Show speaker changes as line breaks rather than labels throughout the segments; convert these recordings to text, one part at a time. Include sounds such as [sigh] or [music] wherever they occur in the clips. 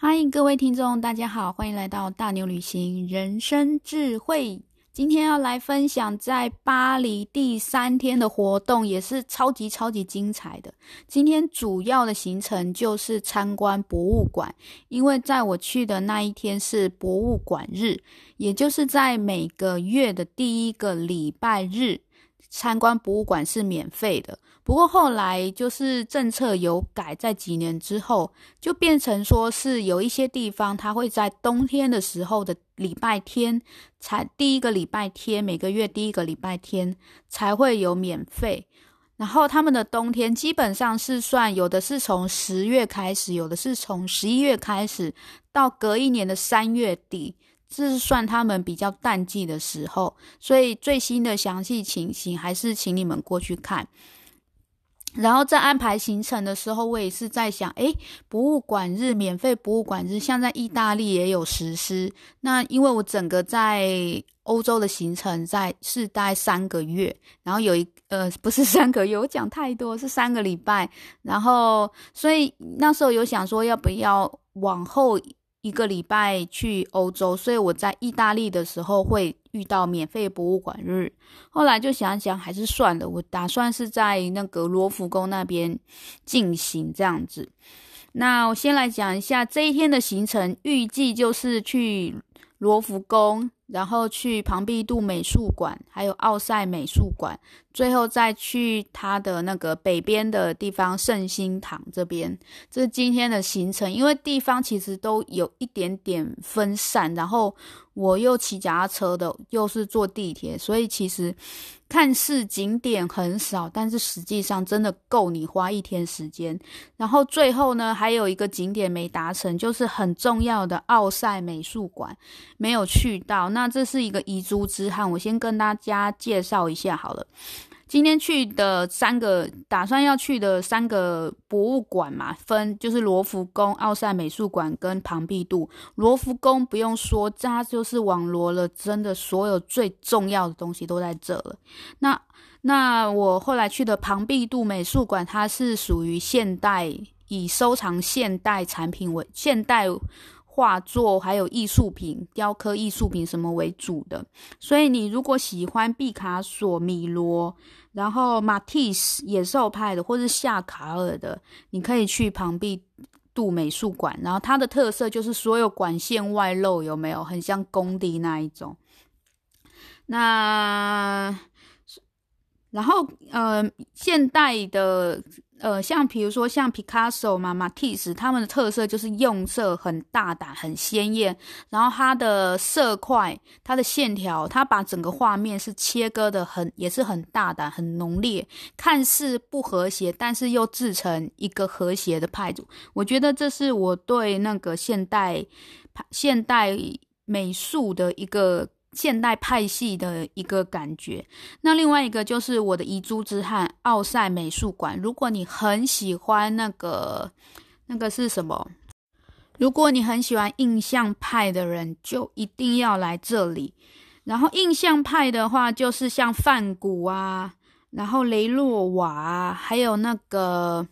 欢迎各位听众，大家好，欢迎来到大牛旅行人生智慧。今天要来分享在巴黎第三天的活动，也是超级超级精彩的。今天主要的行程就是参观博物馆，因为在我去的那一天是博物馆日，也就是在每个月的第一个礼拜日。参观博物馆是免费的，不过后来就是政策有改，在几年之后就变成说是有一些地方，它会在冬天的时候的礼拜天才第一个礼拜天，每个月第一个礼拜天才会有免费。然后他们的冬天基本上是算有的是从十月开始，有的是从十一月开始，到隔一年的三月底。这是算他们比较淡季的时候，所以最新的详细情形还是请你们过去看。然后在安排行程的时候，我也是在想，诶，博物馆日免费博物馆日，像在意大利也有实施。那因为我整个在欧洲的行程在是待三个月，然后有一呃不是三个月，我讲太多是三个礼拜。然后所以那时候有想说要不要往后。一个礼拜去欧洲，所以我在意大利的时候会遇到免费博物馆日。后来就想想还是算了，我打算是在那个罗浮宫那边进行这样子。那我先来讲一下这一天的行程，预计就是去罗浮宫。然后去庞毕度美术馆，还有奥赛美术馆，最后再去它的那个北边的地方圣心堂这边。这是今天的行程，因为地方其实都有一点点分散，然后我又骑脚踏车的，又是坐地铁，所以其实。看似景点很少，但是实际上真的够你花一天时间。然后最后呢，还有一个景点没达成，就是很重要的奥赛美术馆没有去到。那这是一个遗珠之憾，我先跟大家介绍一下好了。今天去的三个，打算要去的三个博物馆嘛，分就是罗浮宫、奥赛美术馆跟庞毕度。罗浮宫不用说，它就是网罗了真的所有最重要的东西都在这了。那那我后来去的庞毕度美术馆，它是属于现代，以收藏现代产品为现代。画作还有艺术品、雕刻艺术品什么为主的，所以你如果喜欢毕卡索、米罗，然后马蒂斯野兽派的，或是夏卡尔的，你可以去庞毕度美术馆。然后它的特色就是所有管线外露，有没有？很像工地那一种。那。然后，呃，现代的，呃，像比如说像皮卡索嘛、马蒂斯，他们的特色就是用色很大胆、很鲜艳。然后它的色块、它的线条，它把整个画面是切割的很，也是很大胆、很浓烈，看似不和谐，但是又制成一个和谐的派组。我觉得这是我对那个现代现代美术的一个。现代派系的一个感觉。那另外一个就是我的遗珠之憾——奥赛美术馆。如果你很喜欢那个，那个是什么？如果你很喜欢印象派的人，就一定要来这里。然后印象派的话，就是像梵谷啊，然后雷诺瓦啊，还有那个，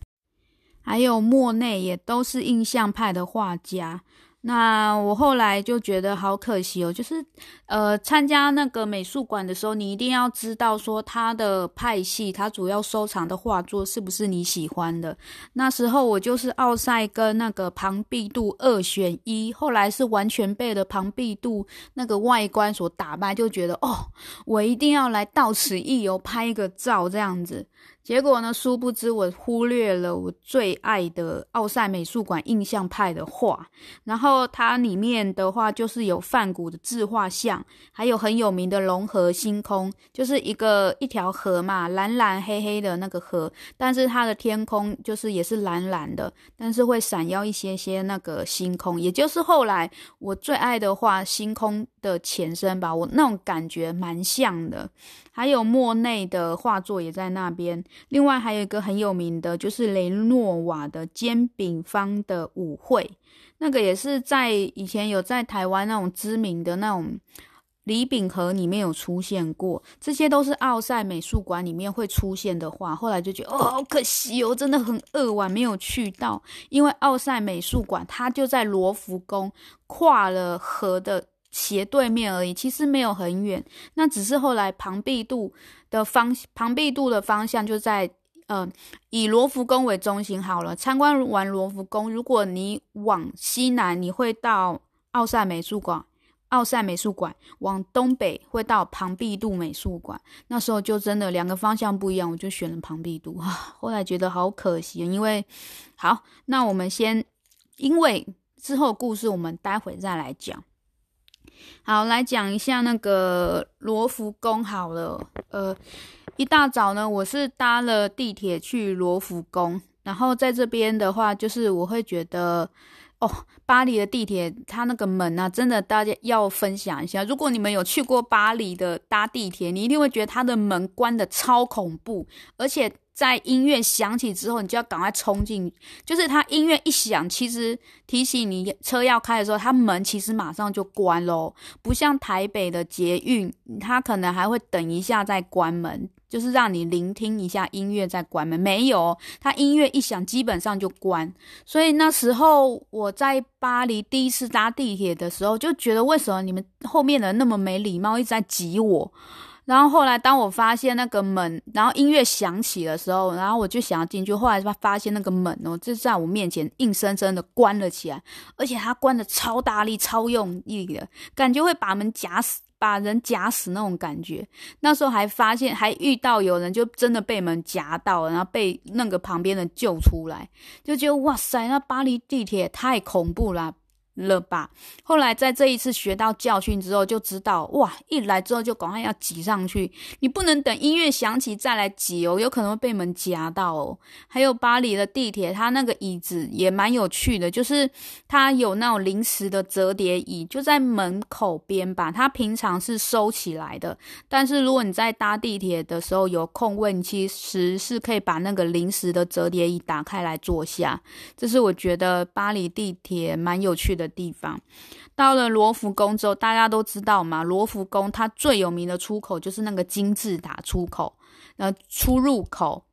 还有莫内，也都是印象派的画家。那我后来就觉得好可惜哦，就是，呃，参加那个美术馆的时候，你一定要知道说他的派系，他主要收藏的画作是不是你喜欢的。那时候我就是奥赛跟那个庞毕度二选一，后来是完全被了庞毕度那个外观所打败，就觉得哦，我一定要来到此一游，拍一个照这样子。结果呢，殊不知我忽略了我最爱的奥赛美术馆印象派的画，然后它里面的话就是有梵谷的自画像，还有很有名的龙河星空，就是一个一条河嘛，蓝蓝黑黑的那个河，但是它的天空就是也是蓝蓝的，但是会闪耀一些些那个星空，也就是后来我最爱的画星空的前身吧，我那种感觉蛮像的。还有莫内的画作也在那边。另外还有一个很有名的，就是雷诺瓦的煎饼坊的舞会，那个也是在以前有在台湾那种知名的那种李秉和里面有出现过，这些都是奥赛美术馆里面会出现的画。后来就觉得哦，好可惜哦，真的很扼腕，没有去到，因为奥赛美术馆它就在罗浮宫跨了河的斜对面而已，其实没有很远。那只是后来庞毕度的方庞毕度的方向就在呃以罗浮宫为中心好了。参观完罗浮宫，如果你往西南，你会到奥赛美术馆。奥赛美术馆往东北会到庞毕度美术馆，那时候就真的两个方向不一样，我就选了庞毕度啊。[laughs] 后来觉得好可惜，因为好，那我们先，因为之后故事我们待会再来讲。好，来讲一下那个罗浮宫好了。呃，一大早呢，我是搭了地铁去罗浮宫，然后在这边的话，就是我会觉得。哦，巴黎的地铁，它那个门啊，真的大家要分享一下。如果你们有去过巴黎的搭地铁，你一定会觉得它的门关得超恐怖，而且在音乐响起之后，你就要赶快冲进。就是它音乐一响，其实提醒你车要开的时候，它门其实马上就关喽，不像台北的捷运，它可能还会等一下再关门。就是让你聆听一下音乐再关门，没有，它音乐一响基本上就关。所以那时候我在巴黎第一次搭地铁的时候，就觉得为什么你们后面的人那么没礼貌，一直在挤我。然后后来当我发现那个门，然后音乐响起的时候，然后我就想要进去，后来发发现那个门哦，就在我面前硬生生的关了起来，而且它关的超大力、超用力的，感觉会把门夹死。把人夹死那种感觉，那时候还发现还遇到有人就真的被门夹到，然后被那个旁边的救出来，就觉得哇塞，那巴黎地铁太恐怖了。了吧？后来在这一次学到教训之后，就知道哇，一来之后就赶快要挤上去，你不能等音乐响起再来挤哦，有可能会被门夹到哦。还有巴黎的地铁，它那个椅子也蛮有趣的，就是它有那种临时的折叠椅，就在门口边吧。它平常是收起来的，但是如果你在搭地铁的时候有空位，其实是可以把那个临时的折叠椅打开来坐下。这是我觉得巴黎地铁蛮有趣的地方，到了罗浮宫之后，大家都知道嘛，罗浮宫它最有名的出口就是那个金字塔出口，呃，出入口。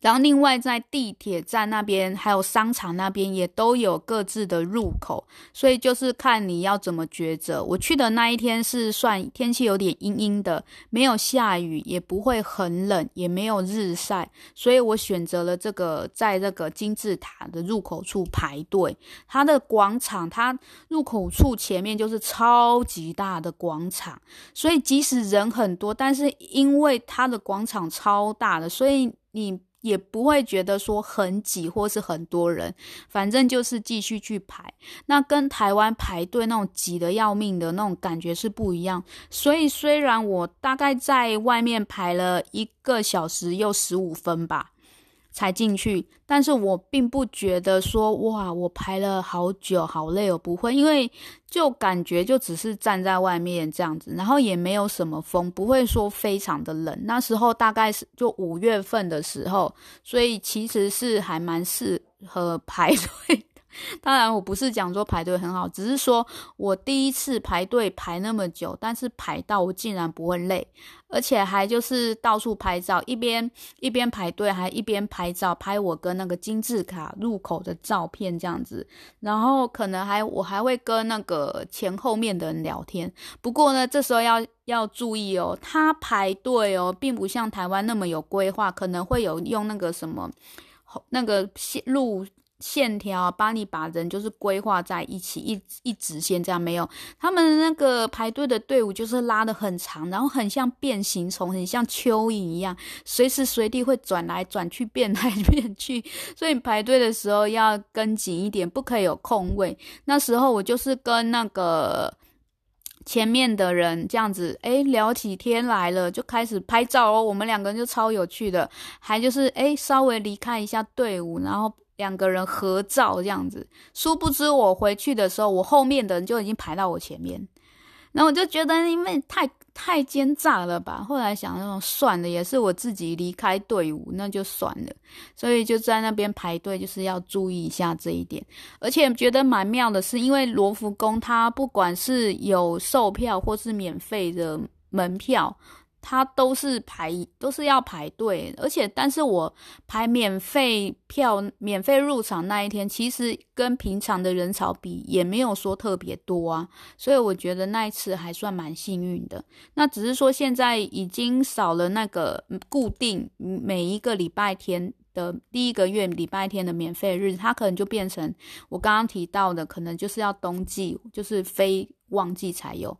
然后，另外在地铁站那边，还有商场那边也都有各自的入口，所以就是看你要怎么抉择。我去的那一天是算天气有点阴阴的，没有下雨，也不会很冷，也没有日晒，所以我选择了这个在这个金字塔的入口处排队。它的广场，它入口处前面就是超级大的广场，所以即使人很多，但是因为它的广场超大的，所以你。也不会觉得说很挤或是很多人，反正就是继续去排。那跟台湾排队那种挤得要命的那种感觉是不一样。所以虽然我大概在外面排了一个小时又十五分吧。才进去，但是我并不觉得说哇，我排了好久，好累哦，不会，因为就感觉就只是站在外面这样子，然后也没有什么风，不会说非常的冷。那时候大概是就五月份的时候，所以其实是还蛮适合排队。[laughs] 当然，我不是讲说排队很好，只是说我第一次排队排那么久，但是排到我竟然不会累，而且还就是到处拍照，一边一边排队，还一边拍照，拍我跟那个金字塔入口的照片这样子。然后可能还我还会跟那个前后面的人聊天。不过呢，这时候要要注意哦，他排队哦，并不像台湾那么有规划，可能会有用那个什么那个线路。线条帮你把人就是规划在一起，一一直线这样没有。他们那个排队的队伍就是拉得很长，然后很像变形虫，很像蚯蚓一样，随时随地会转来转去，变来变去。所以排队的时候要跟紧一点，不可以有空位。那时候我就是跟那个前面的人这样子，诶，聊起天来了，就开始拍照哦。我们两个人就超有趣的，还就是诶，稍微离开一下队伍，然后。两个人合照这样子，殊不知我回去的时候，我后面的人就已经排到我前面，然后我就觉得因为太太奸诈了吧？后来想那种算了，也是我自己离开队伍，那就算了。所以就在那边排队，就是要注意一下这一点。而且觉得蛮妙的是，因为罗浮宫它不管是有售票或是免费的门票。它都是排，都是要排队，而且，但是我排免费票、免费入场那一天，其实跟平常的人潮比，也没有说特别多啊，所以我觉得那一次还算蛮幸运的。那只是说现在已经少了那个固定每一个礼拜天的第一个月礼拜天的免费日，它可能就变成我刚刚提到的，可能就是要冬季，就是非旺季才有。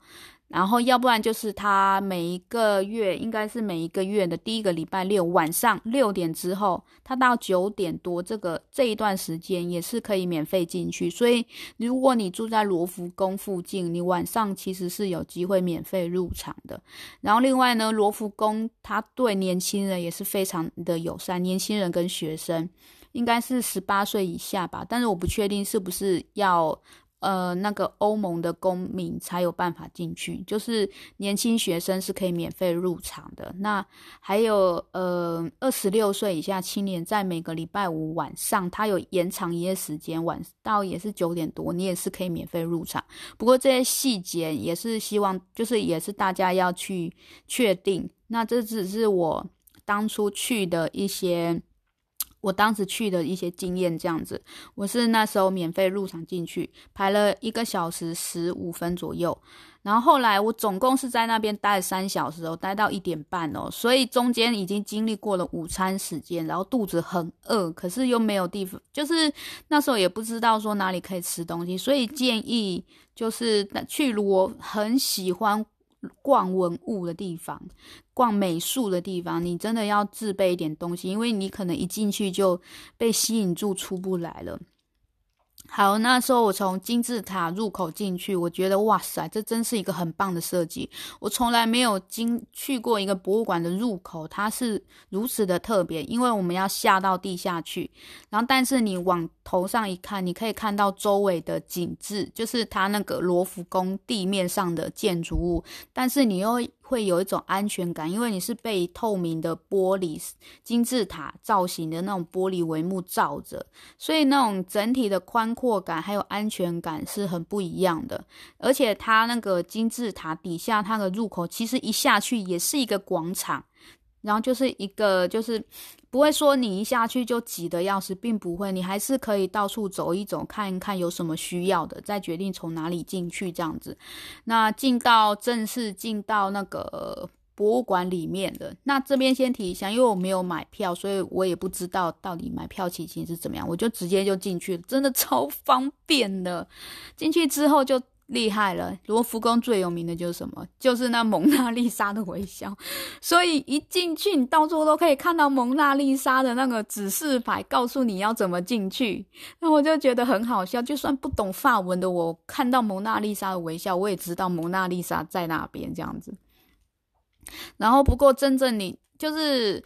然后，要不然就是他每一个月，应该是每一个月的第一个礼拜六晚上六点之后，他到九点多这个这一段时间也是可以免费进去。所以，如果你住在罗浮宫附近，你晚上其实是有机会免费入场的。然后，另外呢，罗浮宫他对年轻人也是非常的友善，年轻人跟学生应该是十八岁以下吧，但是我不确定是不是要。呃，那个欧盟的公民才有办法进去，就是年轻学生是可以免费入场的。那还有呃，二十六岁以下青年，在每个礼拜五晚上，他有延长营业时间，晚到也是九点多，你也是可以免费入场。不过这些细节也是希望，就是也是大家要去确定。那这只是我当初去的一些。我当时去的一些经验这样子，我是那时候免费入场进去，排了一个小时十五分左右，然后后来我总共是在那边待了三小时哦，待到一点半哦，所以中间已经经历过了午餐时间，然后肚子很饿，可是又没有地方，就是那时候也不知道说哪里可以吃东西，所以建议就是去如果很喜欢。逛文物的地方，逛美术的地方，你真的要自备一点东西，因为你可能一进去就被吸引住，出不来了。好，那时候我从金字塔入口进去，我觉得哇塞，这真是一个很棒的设计。我从来没有经去过一个博物馆的入口，它是如此的特别，因为我们要下到地下去，然后但是你往头上一看，你可以看到周围的景致，就是它那个罗浮宫地面上的建筑物，但是你又会有一种安全感，因为你是被透明的玻璃金字塔造型的那种玻璃帷幕罩着，所以那种整体的宽阔感还有安全感是很不一样的。而且它那个金字塔底下，它的入口其实一下去也是一个广场。然后就是一个，就是不会说你一下去就挤得要死，并不会，你还是可以到处走一走，看一看有什么需要的，再决定从哪里进去这样子。那进到正式进到那个博物馆里面的，那这边先提一下，因为我没有买票，所以我也不知道到底买票情形是怎么样，我就直接就进去了，真的 [laughs] 超方便的。进去之后就。厉害了！罗浮宫最有名的就是什么？就是那蒙娜丽莎的微笑。[laughs] 所以一进去，你到处都可以看到蒙娜丽莎的那个指示牌，告诉你要怎么进去。那我就觉得很好笑。就算不懂法文的我，看到蒙娜丽莎的微笑，我也知道蒙娜丽莎在那边这样子。然后，不过真正你就是。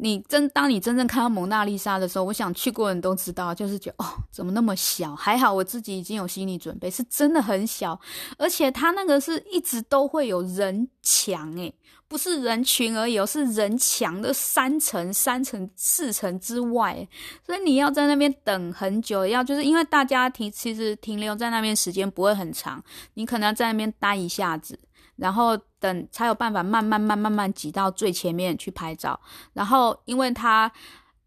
你真当你真正看到蒙娜丽莎的时候，我想去过人都知道，就是觉得哦，怎么那么小？还好我自己已经有心理准备，是真的很小，而且它那个是一直都会有人墙，诶，不是人群而已，是人墙的三层、三层、四层之外，所以你要在那边等很久，要就是因为大家停，其实停留在那边时间不会很长，你可能要在那边待一下子。然后等才有办法慢慢慢慢慢挤到最前面去拍照。然后因为他，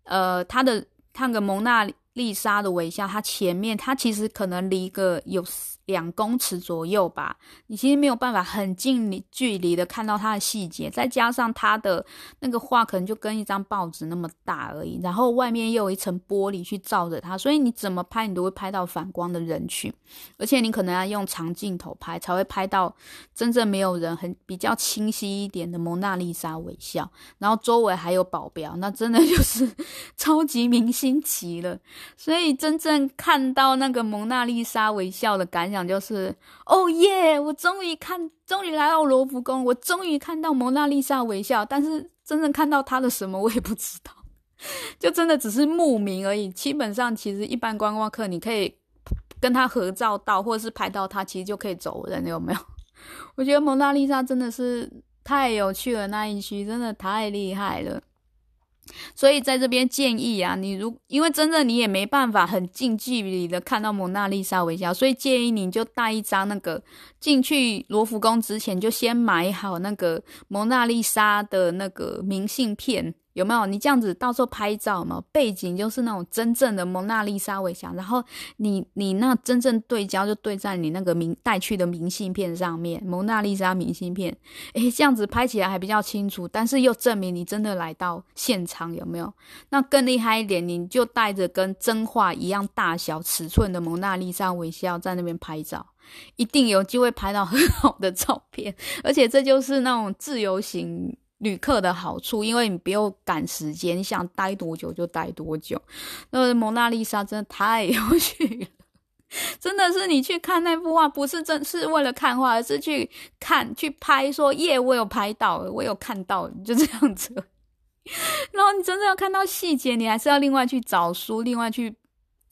呃，他的看个蒙娜丽莎的微笑，他前面他其实可能离个有。两公尺左右吧，你其实没有办法很近距离的看到它的细节，再加上它的那个画可能就跟一张报纸那么大而已，然后外面又有一层玻璃去照着它，所以你怎么拍你都会拍到反光的人群，而且你可能要用长镜头拍才会拍到真正没有人很比较清晰一点的蒙娜丽莎微笑，然后周围还有保镖，那真的就是 [laughs] 超级明星级了，所以真正看到那个蒙娜丽莎微笑的感想。就是哦耶！我终于看，终于来到罗浮宫，我终于看到蒙娜丽莎微笑。但是真正看到她的什么，我也不知道，[laughs] 就真的只是慕名而已。基本上，其实一般观光客，你可以跟他合照到，或者是拍到他，其实就可以走人，有没有？[laughs] 我觉得蒙娜丽莎真的是太有趣了，那一区真的太厉害了。所以在这边建议啊，你如因为真的你也没办法很近距离的看到蒙娜丽莎微笑，所以建议你就带一张那个进去罗浮宫之前就先买好那个蒙娜丽莎的那个明信片。有没有？你这样子到时候拍照嘛，背景就是那种真正的蒙娜丽莎微笑，然后你你那真正对焦就对在你那个明带去的明信片上面，蒙娜丽莎明信片，诶，这样子拍起来还比较清楚，但是又证明你真的来到现场，有没有？那更厉害一点，你就带着跟真画一样大小尺寸的蒙娜丽莎微笑在那边拍照，一定有机会拍到很好的照片，而且这就是那种自由行。旅客的好处，因为你不用赶时间，你想待多久就待多久。那蒙娜丽莎真的太 [laughs] 有趣了，真的是你去看那幅画，不是真是为了看画，而是去看去拍说，耶，我有拍到，我有看到，就这样子。[laughs] 然后你真的要看到细节，你还是要另外去找书，另外去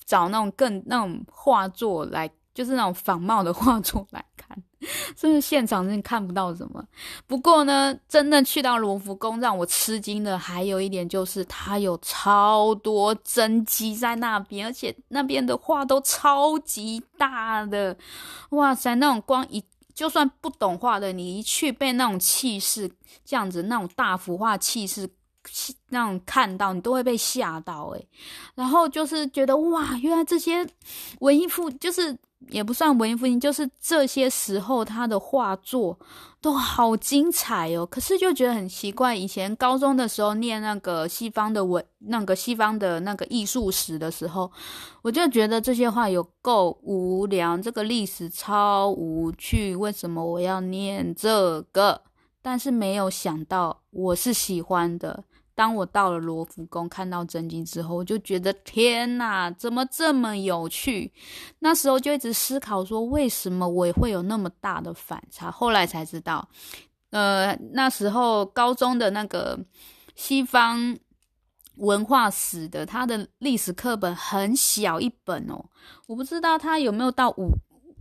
找那种更那种画作来，就是那种仿冒的画作来。真的现场真的看不到什么，不过呢，真的去到罗浮宫让我吃惊的还有一点就是，它有超多真迹在那边，而且那边的画都超级大的，哇塞！那种光一就算不懂画的，你一去被那种气势这样子，那种大幅画气势，那种看到你都会被吓到诶，然后就是觉得哇，原来这些文艺复就是。也不算文艺复兴，就是这些时候他的画作都好精彩哦。可是就觉得很奇怪，以前高中的时候念那个西方的文，那个西方的那个艺术史的时候，我就觉得这些画有够无聊，这个历史超无趣，为什么我要念这个？但是没有想到我是喜欢的。当我到了罗浮宫看到真经之后，我就觉得天哪，怎么这么有趣？那时候就一直思考说，为什么我会有那么大的反差？后来才知道，呃，那时候高中的那个西方文化史的，它的历史课本很小一本哦，我不知道它有没有到五。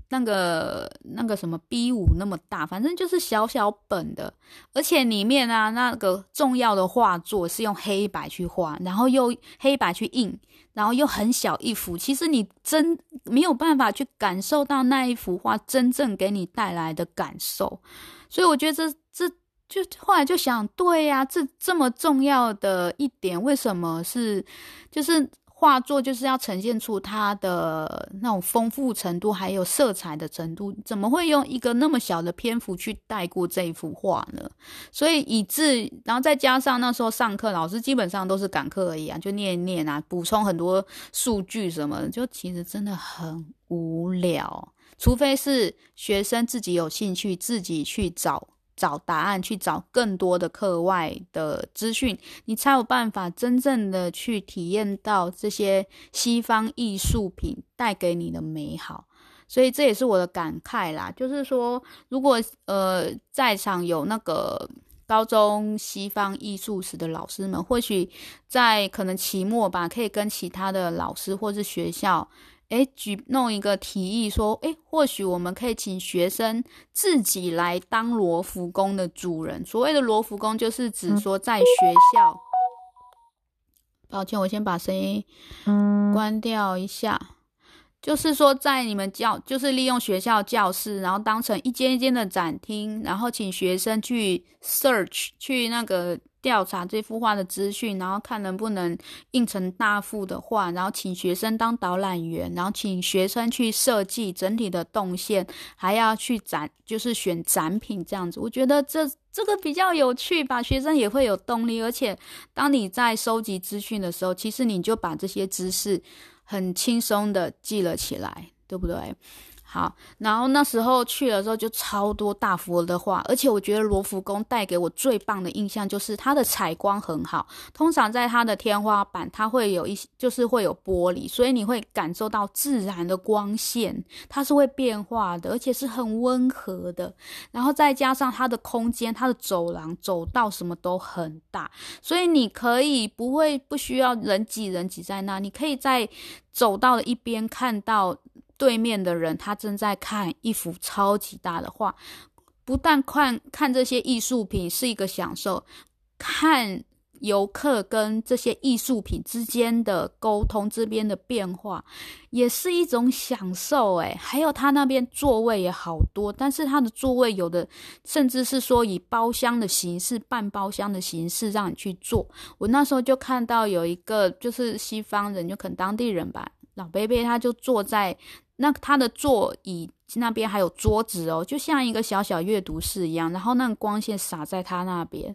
那个那个什么 B5 那么大，反正就是小小本的，而且里面啊那个重要的画作是用黑白去画，然后又黑白去印，然后又很小一幅，其实你真没有办法去感受到那一幅画真正给你带来的感受，所以我觉得这这就后来就想，对呀，这这么重要的一点，为什么是就是。画作就是要呈现出它的那种丰富程度，还有色彩的程度，怎么会用一个那么小的篇幅去带过这一幅画呢？所以以致，然后再加上那时候上课，老师基本上都是赶课而已啊，就念一念啊，补充很多数据什么，就其实真的很无聊。除非是学生自己有兴趣，自己去找。找答案，去找更多的课外的资讯，你才有办法真正的去体验到这些西方艺术品带给你的美好。所以这也是我的感慨啦，就是说，如果呃在场有那个高中西方艺术史的老师们，或许在可能期末吧，可以跟其他的老师或是学校。诶，举弄一个提议说，诶，或许我们可以请学生自己来当罗浮宫的主人。所谓的罗浮宫，就是指说在学校。嗯、抱歉，我先把声音关掉一下。就是说，在你们教，就是利用学校教室，然后当成一间一间的展厅，然后请学生去 search 去那个。调查这幅画的资讯，然后看能不能印成大幅的画，然后请学生当导览员，然后请学生去设计整体的动线，还要去展，就是选展品这样子。我觉得这这个比较有趣吧，学生也会有动力。而且当你在收集资讯的时候，其实你就把这些知识很轻松的记了起来，对不对？好，然后那时候去的时候就超多大佛的画，而且我觉得罗浮宫带给我最棒的印象就是它的采光很好。通常在它的天花板，它会有一些，就是会有玻璃，所以你会感受到自然的光线，它是会变化的，而且是很温和的。然后再加上它的空间，它的走廊、走道什么都很大，所以你可以不会不需要人挤人挤在那，你可以在走道的一边看到。对面的人，他正在看一幅超级大的画，不但看看这些艺术品是一个享受，看。游客跟这些艺术品之间的沟通，这边的变化也是一种享受诶，还有他那边座位也好多，但是他的座位有的甚至是说以包厢的形式、半包厢的形式让你去坐。我那时候就看到有一个就是西方人，就可能当地人吧，老伯伯他就坐在那他的座椅那边还有桌子哦，就像一个小小阅读室一样，然后那个光线洒在他那边。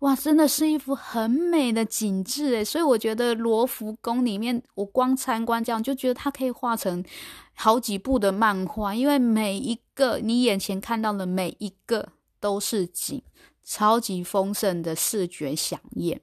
哇，真的是一幅很美的景致诶，所以我觉得罗浮宫里面，我光参观这样就觉得它可以画成好几部的漫画，因为每一个你眼前看到的每一个都是景，超级丰盛的视觉饗宴。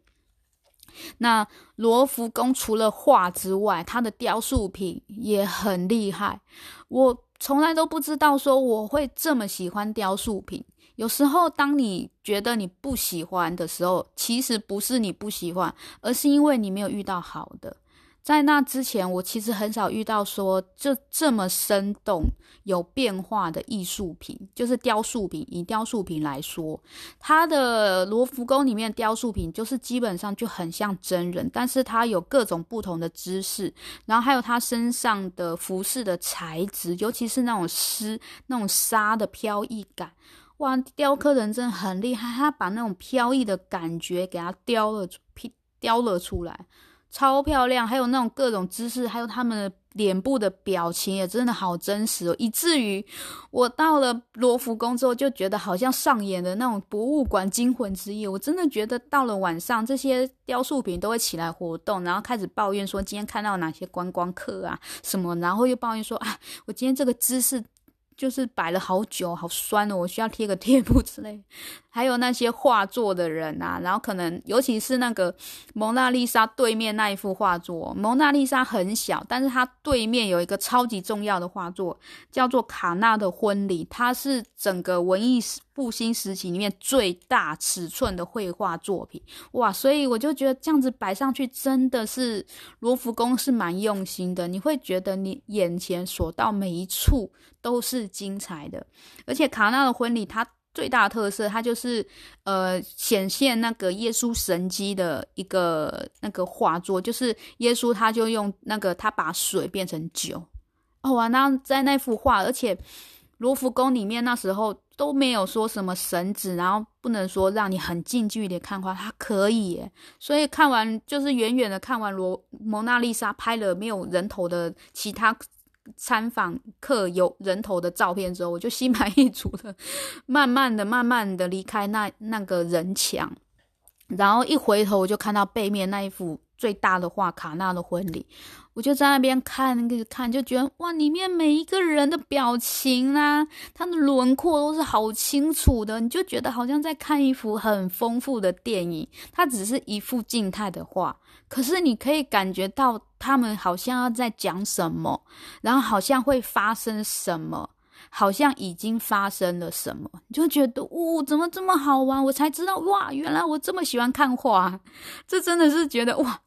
那罗浮宫除了画之外，它的雕塑品也很厉害，我从来都不知道说我会这么喜欢雕塑品。有时候，当你觉得你不喜欢的时候，其实不是你不喜欢，而是因为你没有遇到好的。在那之前，我其实很少遇到说这这么生动、有变化的艺术品，就是雕塑品。以雕塑品来说，它的罗浮宫里面雕塑品就是基本上就很像真人，但是它有各种不同的姿势，然后还有它身上的服饰的材质，尤其是那种丝、那种纱的飘逸感。哇，雕刻人真的很厉害，他把那种飘逸的感觉给它雕了，雕了出来，超漂亮。还有那种各种姿势，还有他们的脸部的表情也真的好真实哦，以至于我到了罗浮宫之后，就觉得好像上演的那种博物馆惊魂之夜。我真的觉得到了晚上，这些雕塑品都会起来活动，然后开始抱怨说今天看到哪些观光客啊什么，然后又抱怨说啊，我今天这个姿势。就是摆了好久，好酸哦，我需要贴个贴布之类。还有那些画作的人啊，然后可能尤其是那个蒙娜丽莎对面那一幅画作，蒙娜丽莎很小，但是它对面有一个超级重要的画作，叫做卡纳的婚礼，它是整个文艺复兴时期里面最大尺寸的绘画作品，哇！所以我就觉得这样子摆上去真的是罗浮宫是蛮用心的，你会觉得你眼前所到每一处都是精彩的，而且卡纳的婚礼它。最大的特色，它就是呃显现那个耶稣神迹的一个那个画作，就是耶稣他就用那个他把水变成酒哦，啊，那在那幅画，而且罗浮宫里面那时候都没有说什么绳子，然后不能说让你很近距离看画，它可以耶，所以看完就是远远的看完罗蒙娜丽莎拍了没有人头的其他。参访客有人头的照片之后，我就心满意足的，[laughs] 慢慢的、慢慢的离开那那个人墙，然后一回头，我就看到背面那一幅最大的画——卡纳的婚礼。我就在那边看，那个看，就觉得哇，里面每一个人的表情啊，他的轮廓都是好清楚的，你就觉得好像在看一幅很丰富的电影。它只是一幅静态的画，可是你可以感觉到他们好像要在讲什么，然后好像会发生什么，好像已经发生了什么，你就觉得哦，怎么这么好玩？我才知道哇，原来我这么喜欢看画，[laughs] 这真的是觉得哇。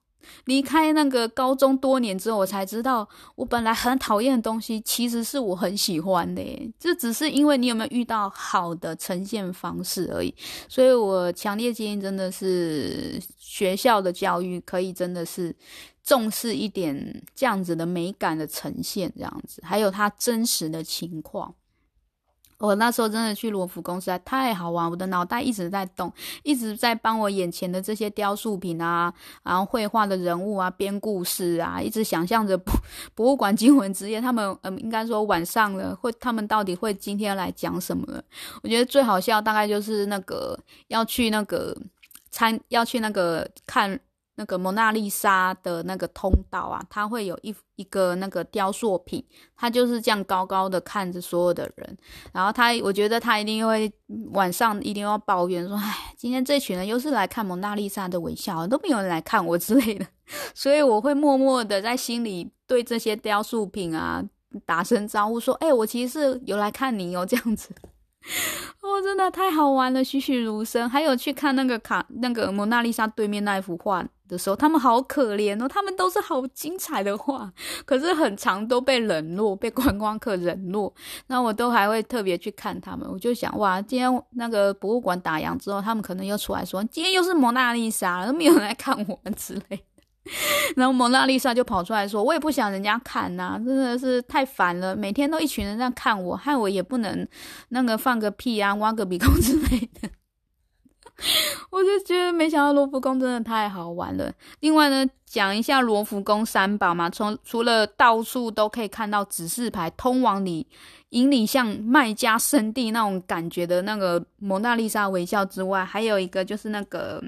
离开那个高中多年之后，我才知道，我本来很讨厌的东西，其实是我很喜欢的。这只是因为你有没有遇到好的呈现方式而已。所以我强烈建议，真的是学校的教育可以真的是重视一点这样子的美感的呈现，这样子，还有它真实的情况。我那时候真的去罗浮宫实在太好玩，我的脑袋一直在动，一直在帮我眼前的这些雕塑品啊，然后绘画的人物啊编故事啊，一直想象着 [laughs] 博博物馆惊魂之夜，他们嗯应该说晚上了会他们到底会今天来讲什么了？我觉得最好笑大概就是那个要去那个参要去那个看。那个蒙娜丽莎的那个通道啊，它会有一一个那个雕塑品，它就是这样高高的看着所有的人，然后他，我觉得他一定会晚上一定要抱怨说，哎，今天这群人又是来看蒙娜丽莎的微笑，都没有人来看我之类的，[laughs] 所以我会默默的在心里对这些雕塑品啊打声招呼，说，哎，我其实是有来看你哦，这样子。[laughs] 哦，真的太好玩了，栩栩如生。还有去看那个卡，那个蒙娜丽莎对面那一幅画，的时候，他们好可怜哦，他们都是好精彩的话，可是很常都被冷落，被观光客冷落。那我都还会特别去看他们，我就想哇，今天那个博物馆打烊之后，他们可能又出来说，今天又是蒙娜丽莎，都没有人来看我们之类的。[laughs] 然后蒙娜丽莎就跑出来说，我也不想人家看呐、啊，真的是太烦了，每天都一群人在看我，害我也不能那个放个屁啊，挖个鼻孔之类的。[laughs] 我就觉得没想到罗浮宫真的太好玩了。另外呢，讲一下罗浮宫三宝嘛，从除了到处都可以看到指示牌，通往你引你向麦加圣地那种感觉的那个蒙娜丽莎微笑之外，还有一个就是那个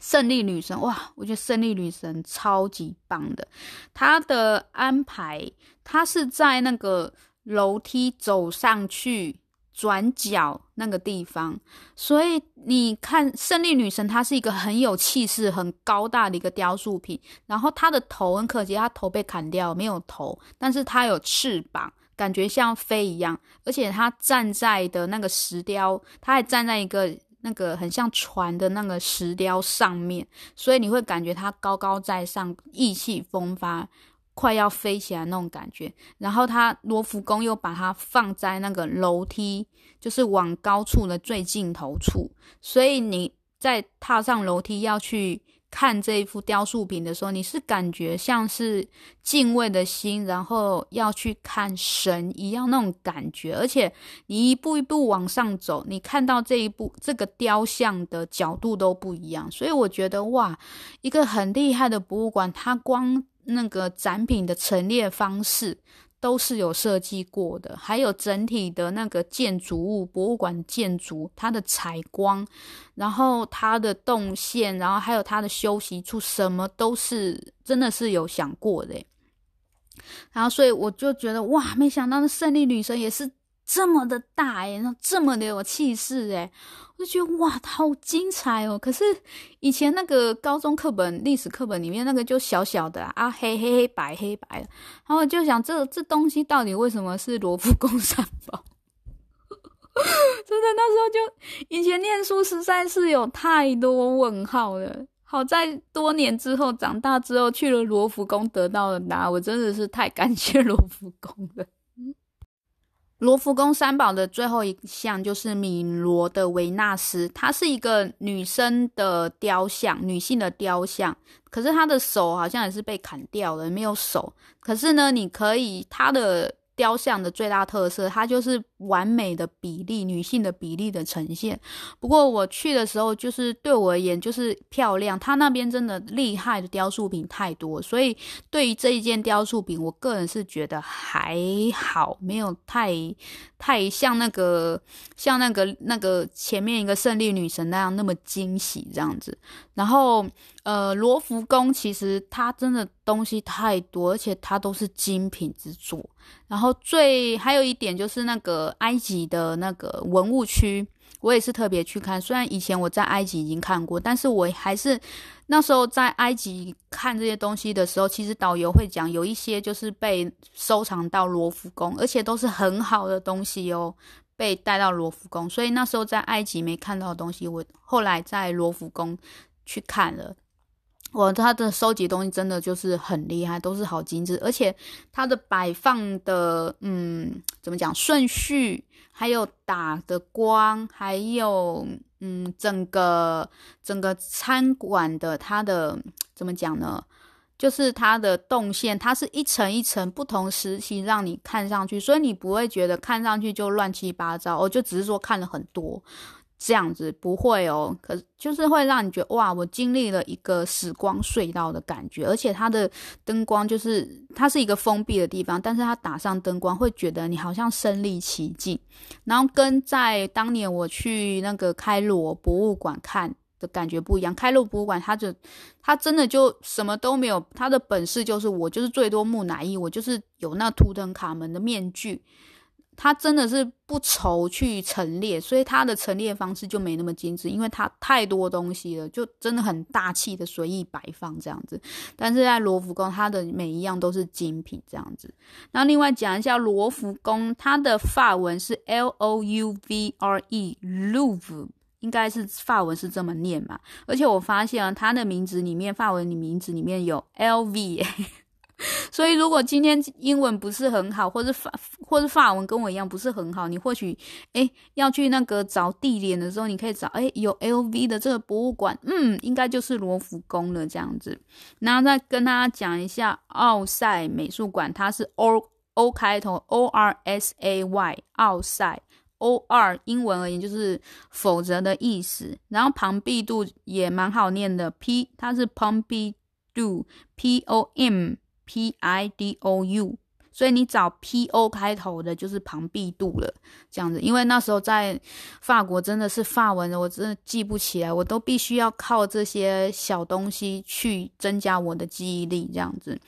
胜利女神。哇，我觉得胜利女神超级棒的，她的安排，她是在那个楼梯走上去。转角那个地方，所以你看胜利女神，她是一个很有气势、很高大的一个雕塑品。然后她的头很可惜，她头被砍掉，没有头，但是她有翅膀，感觉像飞一样。而且她站在的那个石雕，她还站在一个那个很像船的那个石雕上面，所以你会感觉她高高在上，意气风发。快要飞起来那种感觉，然后他罗浮宫又把它放在那个楼梯，就是往高处的最尽头处，所以你在踏上楼梯要去看这一幅雕塑品的时候，你是感觉像是敬畏的心，然后要去看神一样那种感觉，而且你一步一步往上走，你看到这一步这个雕像的角度都不一样，所以我觉得哇，一个很厉害的博物馆，它光。那个展品的陈列方式都是有设计过的，还有整体的那个建筑物、博物馆建筑，它的采光，然后它的动线，然后还有它的休息处，什么都是真的是有想过的。然后，所以我就觉得哇，没想到那胜利女神也是。这么的大哎，那这么的有气势哎，我就觉得哇，好精彩哦！可是以前那个高中课本、历史课本里面那个就小小的啊，黑黑黑白黑白的，然后我就想，这这东西到底为什么是罗浮宫三宝？[laughs] 真的，那时候就以前念书实在是有太多问号了。好在多年之后长大之后去了罗浮宫得到了答案，我真的是太感谢罗浮宫了。罗浮宫三宝的最后一项就是米罗的维纳斯，它是一个女生的雕像，女性的雕像，可是她的手好像也是被砍掉了，没有手。可是呢，你可以她的。雕像的最大特色，它就是完美的比例，女性的比例的呈现。不过我去的时候，就是对我而言就是漂亮。它那边真的厉害的雕塑品太多，所以对于这一件雕塑品，我个人是觉得还好，没有太太像那个像那个那个前面一个胜利女神那样那么惊喜这样子。然后。呃，罗浮宫其实它真的东西太多，而且它都是精品之作。然后最还有一点就是那个埃及的那个文物区，我也是特别去看。虽然以前我在埃及已经看过，但是我还是那时候在埃及看这些东西的时候，其实导游会讲有一些就是被收藏到罗浮宫，而且都是很好的东西哦，被带到罗浮宫。所以那时候在埃及没看到的东西，我后来在罗浮宫去看了。我他的收集东西真的就是很厉害，都是好精致，而且它的摆放的，嗯，怎么讲顺序，还有打的光，还有嗯，整个整个餐馆的它的怎么讲呢？就是它的动线，它是一层一层不同时期让你看上去，所以你不会觉得看上去就乱七八糟，哦就只是说看了很多。这样子不会哦，可就是会让你觉得哇，我经历了一个时光隧道的感觉，而且它的灯光就是它是一个封闭的地方，但是它打上灯光，会觉得你好像身临其境，然后跟在当年我去那个开罗博物馆看的感觉不一样。开罗博物馆它就它真的就什么都没有，它的本事就是我就是最多木乃伊，我就是有那图腾卡门的面具。它真的是不愁去陈列，所以它的陈列方式就没那么精致，因为它太多东西了，就真的很大气的随意摆放这样子。但是在罗浮宫，它的每一样都是精品这样子。那另外讲一下罗浮宫，它的法文是 L O U V R E，Louvre 应该是法文是这么念嘛。而且我发现啊，它的名字里面，法文的名字里面有 LV。[laughs] 所以，如果今天英文不是很好，或是法，或是法文跟我一样不是很好，你或许诶要去那个找地点的时候，你可以找诶有 LV 的这个博物馆，嗯，应该就是罗浮宫了这样子。然后再跟大家讲一下奥赛美术馆，它是 O O 开头 O R S A Y 奥赛 O R 英文而言就是否则的意思。然后庞毕度也蛮好念的 P，它是 Pompidou P O M。P I D O U，所以你找 P O 开头的，就是庞毕度了，这样子。因为那时候在法国真的是法文，我真的记不起来，我都必须要靠这些小东西去增加我的记忆力，这样子。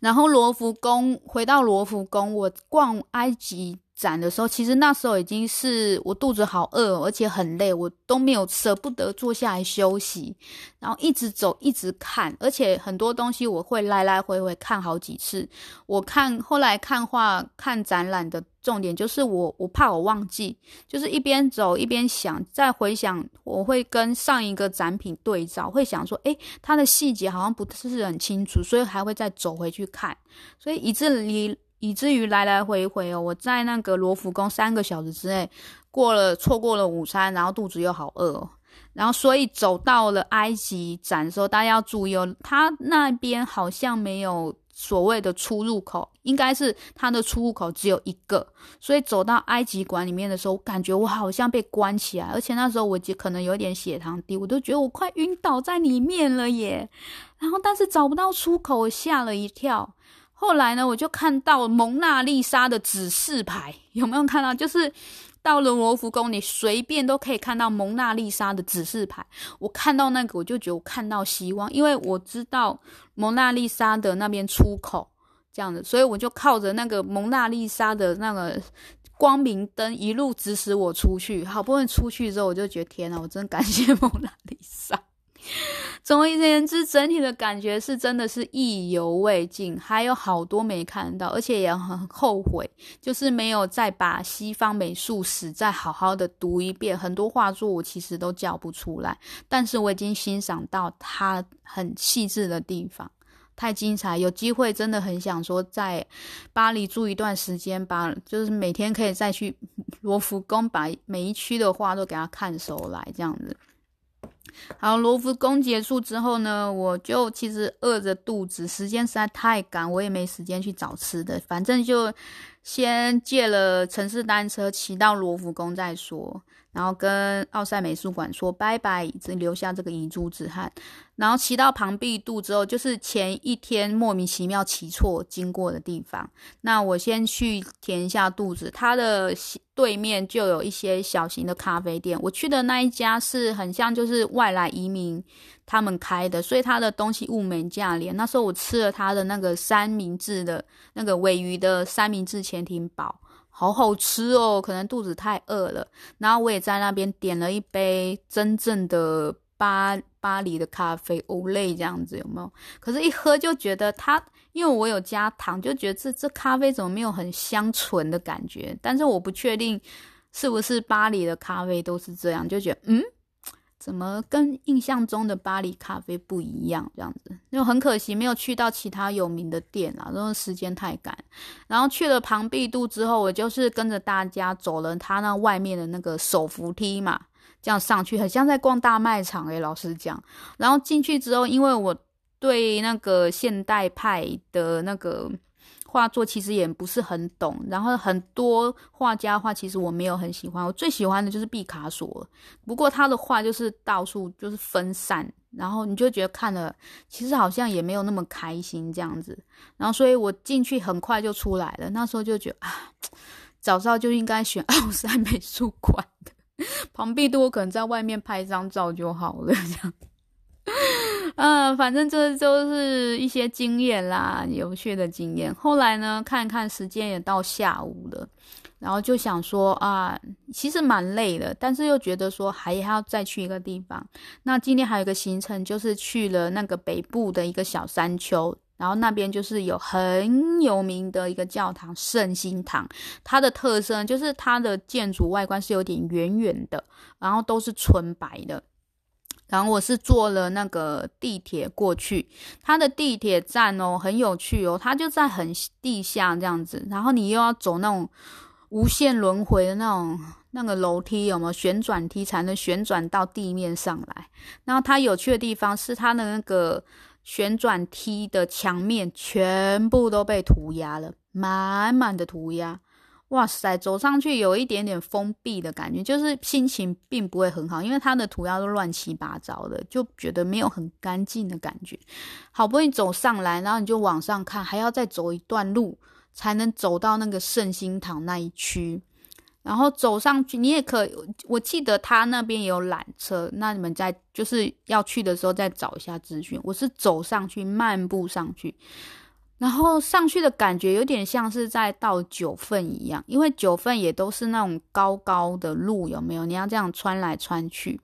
然后罗浮宫，回到罗浮宫，我逛埃及展的时候，其实那时候已经是我肚子好饿，而且很累，我都没有舍不得坐下来休息，然后一直走，一直看，而且很多东西我会来来回回看好几次。我看后来看画、看展览的重点就是我，我怕我忘记，就是一边走一边想，再回想，我会跟上一个展品对照，会想说，诶，它的细节好像不是很清楚，所以还会再走回去看，所以以至于。以至于来来回回哦，我在那个罗浮宫三个小时之内过了，错过了午餐，然后肚子又好饿哦，然后所以走到了埃及展的时候，大家要注意哦，他那边好像没有所谓的出入口，应该是他的出入口只有一个，所以走到埃及馆里面的时候，我感觉我好像被关起来，而且那时候我就可能有点血糖低，我都觉得我快晕倒在里面了耶，然后但是找不到出口，我吓了一跳。后来呢，我就看到蒙娜丽莎的指示牌，有没有看到？就是到了罗浮宫，你随便都可以看到蒙娜丽莎的指示牌。我看到那个，我就觉得我看到希望，因为我知道蒙娜丽莎的那边出口这样子，所以我就靠着那个蒙娜丽莎的那个光明灯一路指使我出去。好不容易出去之后，我就觉得天哪，我真感谢 [laughs] 蒙娜丽莎。[laughs] 总而言之，整体的感觉是真的是意犹未尽，还有好多没看到，而且也很后悔，就是没有再把西方美术史再好好的读一遍。很多画作我其实都叫不出来，但是我已经欣赏到它很细致的地方，太精彩。有机会真的很想说，在巴黎住一段时间吧，就是每天可以再去罗浮宫，把每一区的画都给他看熟来，这样子。好，罗浮宫结束之后呢，我就其实饿着肚子，时间实在太赶，我也没时间去找吃的，反正就先借了城市单车骑到罗浮宫再说。然后跟奥赛美术馆说拜拜，只留下这个遗珠之憾。然后骑到庞毕度之后，就是前一天莫名其妙骑错经过的地方。那我先去填一下肚子。它的对面就有一些小型的咖啡店。我去的那一家是很像就是外来移民他们开的，所以他的东西物美价廉。那时候我吃了他的那个三明治的那个鮪鱼的三明治潜艇堡。好好吃哦，可能肚子太饿了。然后我也在那边点了一杯真正的巴巴黎的咖啡，欧蕾这样子有没有？可是，一喝就觉得它，因为我有加糖，就觉得这这咖啡怎么没有很香醇的感觉？但是我不确定是不是巴黎的咖啡都是这样，就觉得嗯。怎么跟印象中的巴黎咖啡不一样？这样子，就很可惜没有去到其他有名的店啦，因为时间太赶。然后去了庞毕度之后，我就是跟着大家走了他那外面的那个手扶梯嘛，这样上去，很像在逛大卖场诶、欸，老实讲。然后进去之后，因为我对那个现代派的那个。画作其实也不是很懂，然后很多画家画其实我没有很喜欢，我最喜欢的就是毕卡索。不过他的画就是到处就是分散，然后你就觉得看了其实好像也没有那么开心这样子。然后所以我进去很快就出来了，那时候就觉得啊，早知道就应该选 [laughs] 奥赛美术馆的，庞毕多可能在外面拍张照就好了这样。嗯，[laughs] 反正这就是一些经验啦，有趣的经验。后来呢，看看时间也到下午了，然后就想说啊，其实蛮累的，但是又觉得说还要再去一个地方。那今天还有一个行程，就是去了那个北部的一个小山丘，然后那边就是有很有名的一个教堂圣心堂，它的特色就是它的建筑外观是有点圆圆的，然后都是纯白的。然后我是坐了那个地铁过去，它的地铁站哦很有趣哦，它就在很地下这样子，然后你又要走那种无限轮回的那种那个楼梯，有没有旋转梯才能旋转到地面上来？然后它有趣的地方是它的那个旋转梯的墙面全部都被涂鸦了，满满的涂鸦。哇塞，走上去有一点点封闭的感觉，就是心情并不会很好，因为它的涂鸦都乱七八糟的，就觉得没有很干净的感觉。好不容易走上来，然后你就往上看，还要再走一段路才能走到那个圣心堂那一区。然后走上去，你也可，我记得他那边也有缆车，那你们在就是要去的时候再找一下资讯。我是走上去，漫步上去。然后上去的感觉有点像是在到九份一样，因为九份也都是那种高高的路，有没有？你要这样穿来穿去。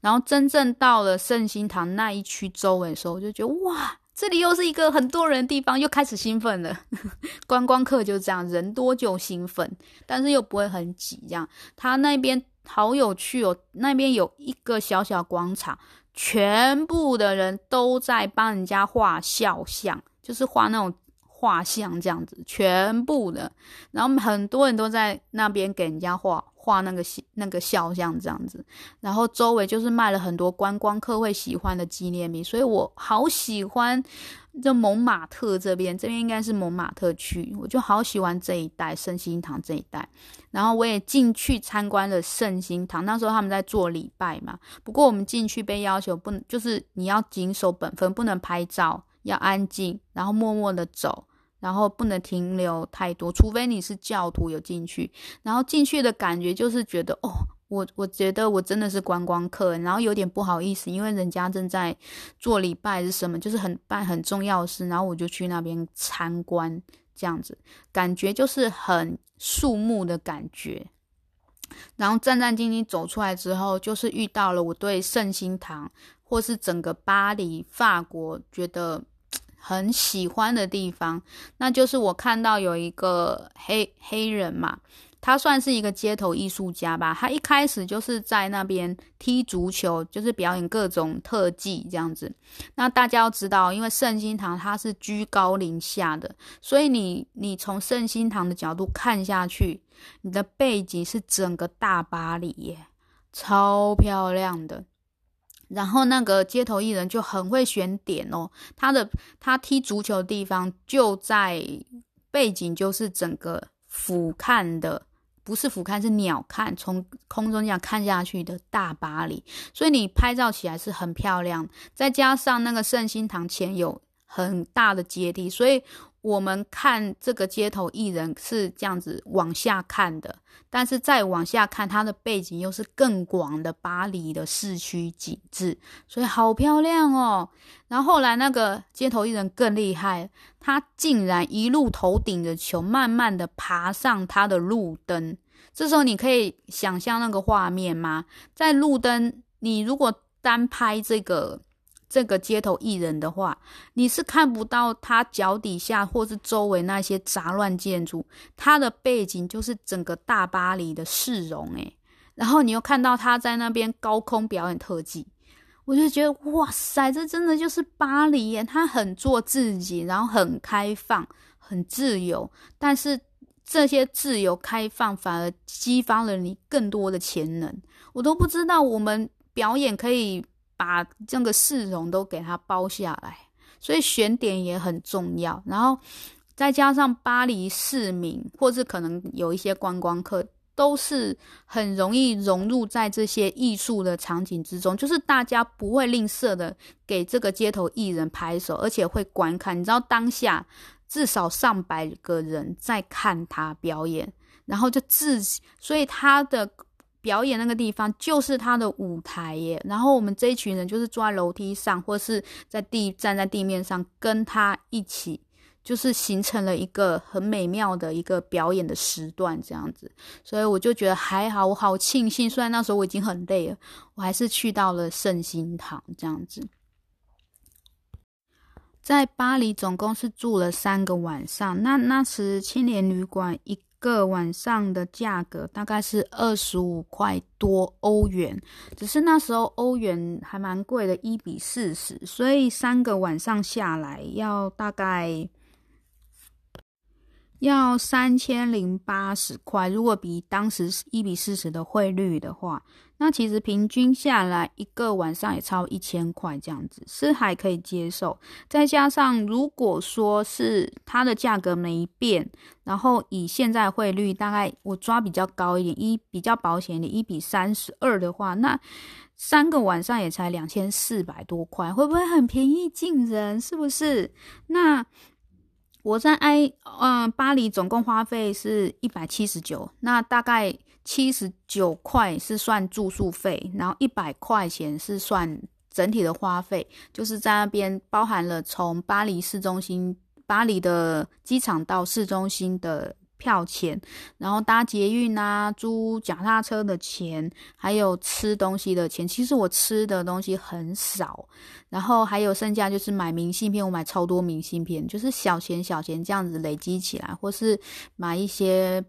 然后真正到了圣心堂那一区周围的时候，我就觉得哇，这里又是一个很多人的地方，又开始兴奋了。[laughs] 观光客就这样，人多就兴奋，但是又不会很挤。这样，他那边好有趣哦，那边有一个小小广场，全部的人都在帮人家画肖像。就是画那种画像这样子，全部的，然后很多人都在那边给人家画画那个那个肖像这样子，然后周围就是卖了很多观光客会喜欢的纪念品，所以我好喜欢这蒙马特这边，这边应该是蒙马特区，我就好喜欢这一带圣心堂这一带，然后我也进去参观了圣心堂，那时候他们在做礼拜嘛，不过我们进去被要求不能，就是你要谨守本分，不能拍照。要安静，然后默默的走，然后不能停留太多，除非你是教徒有进去。然后进去的感觉就是觉得，哦，我我觉得我真的是观光客，然后有点不好意思，因为人家正在做礼拜是什么，就是很办很重要的事，然后我就去那边参观，这样子感觉就是很肃穆的感觉。然后战战兢兢走出来之后，就是遇到了我对圣心堂或是整个巴黎法国觉得。很喜欢的地方，那就是我看到有一个黑黑人嘛，他算是一个街头艺术家吧。他一开始就是在那边踢足球，就是表演各种特技这样子。那大家要知道，因为圣心堂它是居高临下的，所以你你从圣心堂的角度看下去，你的背景是整个大巴黎耶，超漂亮的。然后那个街头艺人就很会选点哦，他的他踢足球的地方就在背景，就是整个俯瞰的，不是俯瞰，是鸟瞰，从空中这样看下去的大巴黎，所以你拍照起来是很漂亮。再加上那个圣心堂前有很大的阶梯，所以。我们看这个街头艺人是这样子往下看的，但是再往下看，它的背景又是更广的巴黎的市区景致，所以好漂亮哦。然后后来那个街头艺人更厉害，他竟然一路头顶着球，慢慢的爬上他的路灯。这时候你可以想象那个画面吗？在路灯，你如果单拍这个。这个街头艺人的话，你是看不到他脚底下或是周围那些杂乱建筑，他的背景就是整个大巴黎的市容诶。然后你又看到他在那边高空表演特技，我就觉得哇塞，这真的就是巴黎耶！他很做自己，然后很开放、很自由，但是这些自由开放反而激发了你更多的潜能。我都不知道我们表演可以。把这个市容都给它包下来，所以选点也很重要。然后再加上巴黎市民，或是可能有一些观光客，都是很容易融入在这些艺术的场景之中。就是大家不会吝啬的给这个街头艺人拍手，而且会观看。你知道当下至少上百个人在看他表演，然后就自，所以他的。表演那个地方就是他的舞台耶，然后我们这一群人就是坐在楼梯上，或是在地站在地面上，跟他一起，就是形成了一个很美妙的一个表演的时段这样子。所以我就觉得还好，我好庆幸，虽然那时候我已经很累了，我还是去到了圣心堂这样子。在巴黎总共是住了三个晚上。那那时青年旅馆一个晚上的价格大概是二十五块多欧元，只是那时候欧元还蛮贵的，一比四十，所以三个晚上下来要大概。要三千零八十块，如果比当时一比四十的汇率的话，那其实平均下来一个晚上也超一千块这样子，是还可以接受。再加上如果说是它的价格没变，然后以现在汇率大概我抓比较高一点，一比较保险一点，一比三十二的话，那三个晚上也才两千四百多块，会不会很便宜近人？是不是？那。我在埃，嗯、巴黎总共花费是一百七十九，那大概七十九块是算住宿费，然后一百块钱是算整体的花费，就是在那边包含了从巴黎市中心、巴黎的机场到市中心的。票钱，然后搭捷运啊，租脚踏车的钱，还有吃东西的钱。其实我吃的东西很少，然后还有剩下就是买明信片，我买超多明信片，就是小钱小钱这样子累积起来，或是买一些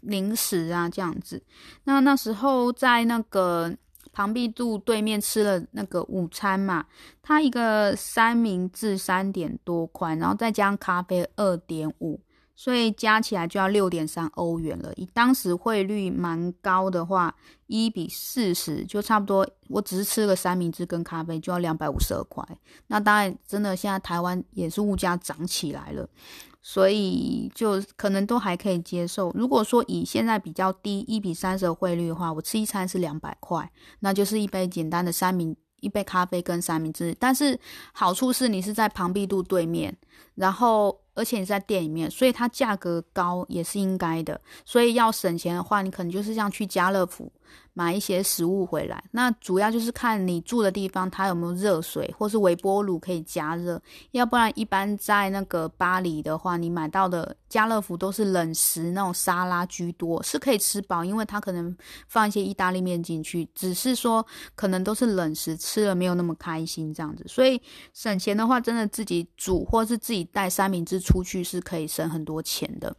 零食啊这样子。那那时候在那个庞毕度对面吃了那个午餐嘛，它一个三明治三点多块，然后再加上咖啡二点五。所以加起来就要六点三欧元了。以当时汇率蛮高的话，一比四十就差不多。我只是吃个三明治跟咖啡就要两百五十二块。那当然，真的现在台湾也是物价涨起来了，所以就可能都还可以接受。如果说以现在比较低一比三十的汇率的话，我吃一餐是两百块，那就是一杯简单的三明一杯咖啡跟三明治。但是好处是你是在庞毕度对面，然后。而且你在店里面，所以它价格高也是应该的。所以要省钱的话，你可能就是像去家乐福买一些食物回来。那主要就是看你住的地方它有没有热水，或是微波炉可以加热。要不然，一般在那个巴黎的话，你买到的家乐福都是冷食，那种沙拉居多，是可以吃饱，因为它可能放一些意大利面进去。只是说可能都是冷食，吃了没有那么开心这样子。所以省钱的话，真的自己煮或是自己带三明治。出去是可以省很多钱的。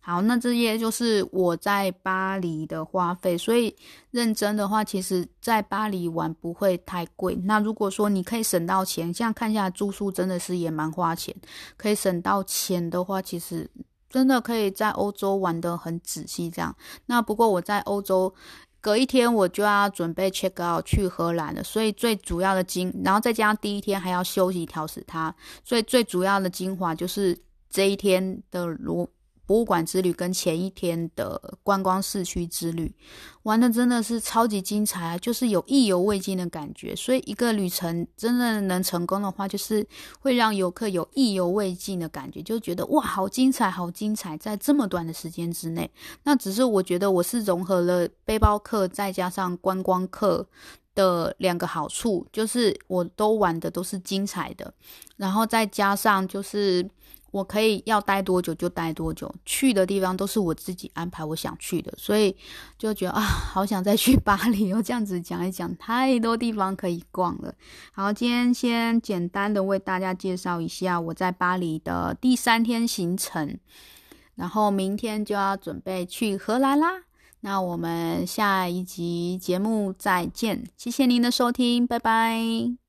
好，那这些就是我在巴黎的花费。所以认真的话，其实在巴黎玩不会太贵。那如果说你可以省到钱，这样看下住宿真的是也蛮花钱。可以省到钱的话，其实真的可以在欧洲玩得很仔细。这样。那不过我在欧洲。隔一天我就要准备 check out 去荷兰了，所以最主要的精，然后再加上第一天还要休息调试它，所以最主要的精华就是这一天的罗。博物馆之旅跟前一天的观光市区之旅，玩的真的是超级精彩啊！就是有意犹未尽的感觉。所以一个旅程真的能成功的话，就是会让游客有意犹未尽的感觉，就觉得哇，好精彩，好精彩，在这么短的时间之内。那只是我觉得我是融合了背包客再加上观光客的两个好处，就是我都玩的都是精彩的，然后再加上就是。我可以要待多久就待多久，去的地方都是我自己安排，我想去的，所以就觉得啊，[laughs] 好想再去巴黎哦。这样子讲一讲，太多地方可以逛了。好，今天先简单的为大家介绍一下我在巴黎的第三天行程，然后明天就要准备去荷兰啦。那我们下一集节目再见，谢谢您的收听，拜拜。